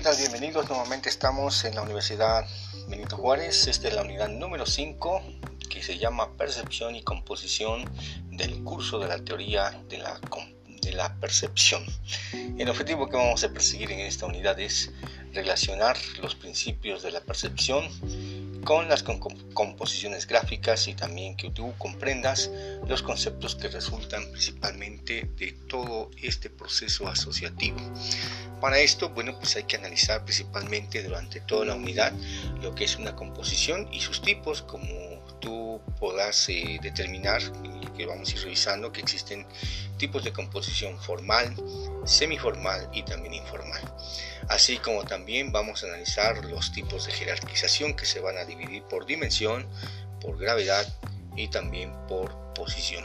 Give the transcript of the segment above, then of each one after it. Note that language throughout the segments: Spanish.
tal? Bienvenidos. Nuevamente estamos en la Universidad Benito Juárez. Esta es la unidad número 5 que se llama Percepción y Composición del curso de la teoría de la, de la percepción. El objetivo que vamos a perseguir en esta unidad es relacionar los principios de la percepción con las composiciones gráficas y también que tú comprendas los conceptos que resultan principalmente de todo este proceso asociativo. Para esto, bueno, pues hay que analizar principalmente durante toda la unidad lo que es una composición y sus tipos, como tú podrás eh, determinar, que vamos a ir revisando, que existen tipos de composición formal, semiformal y también informal. Así como también vamos a analizar los tipos de jerarquización que se van a dividir por dimensión, por gravedad y también por posición.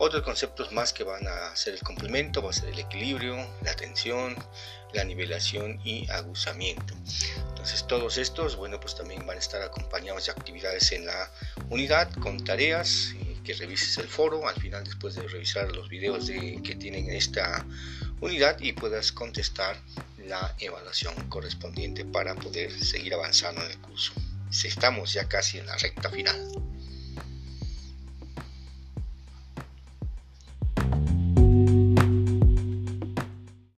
Otros conceptos más que van a ser el complemento va a ser el equilibrio, la tensión, la nivelación y aguzamiento. Entonces todos estos, bueno, pues también van a estar acompañados de actividades en la unidad con tareas que revises el foro al final después de revisar los videos de, que tienen esta unidad y puedas contestar la evaluación correspondiente para poder seguir avanzando en el curso. Estamos ya casi en la recta final.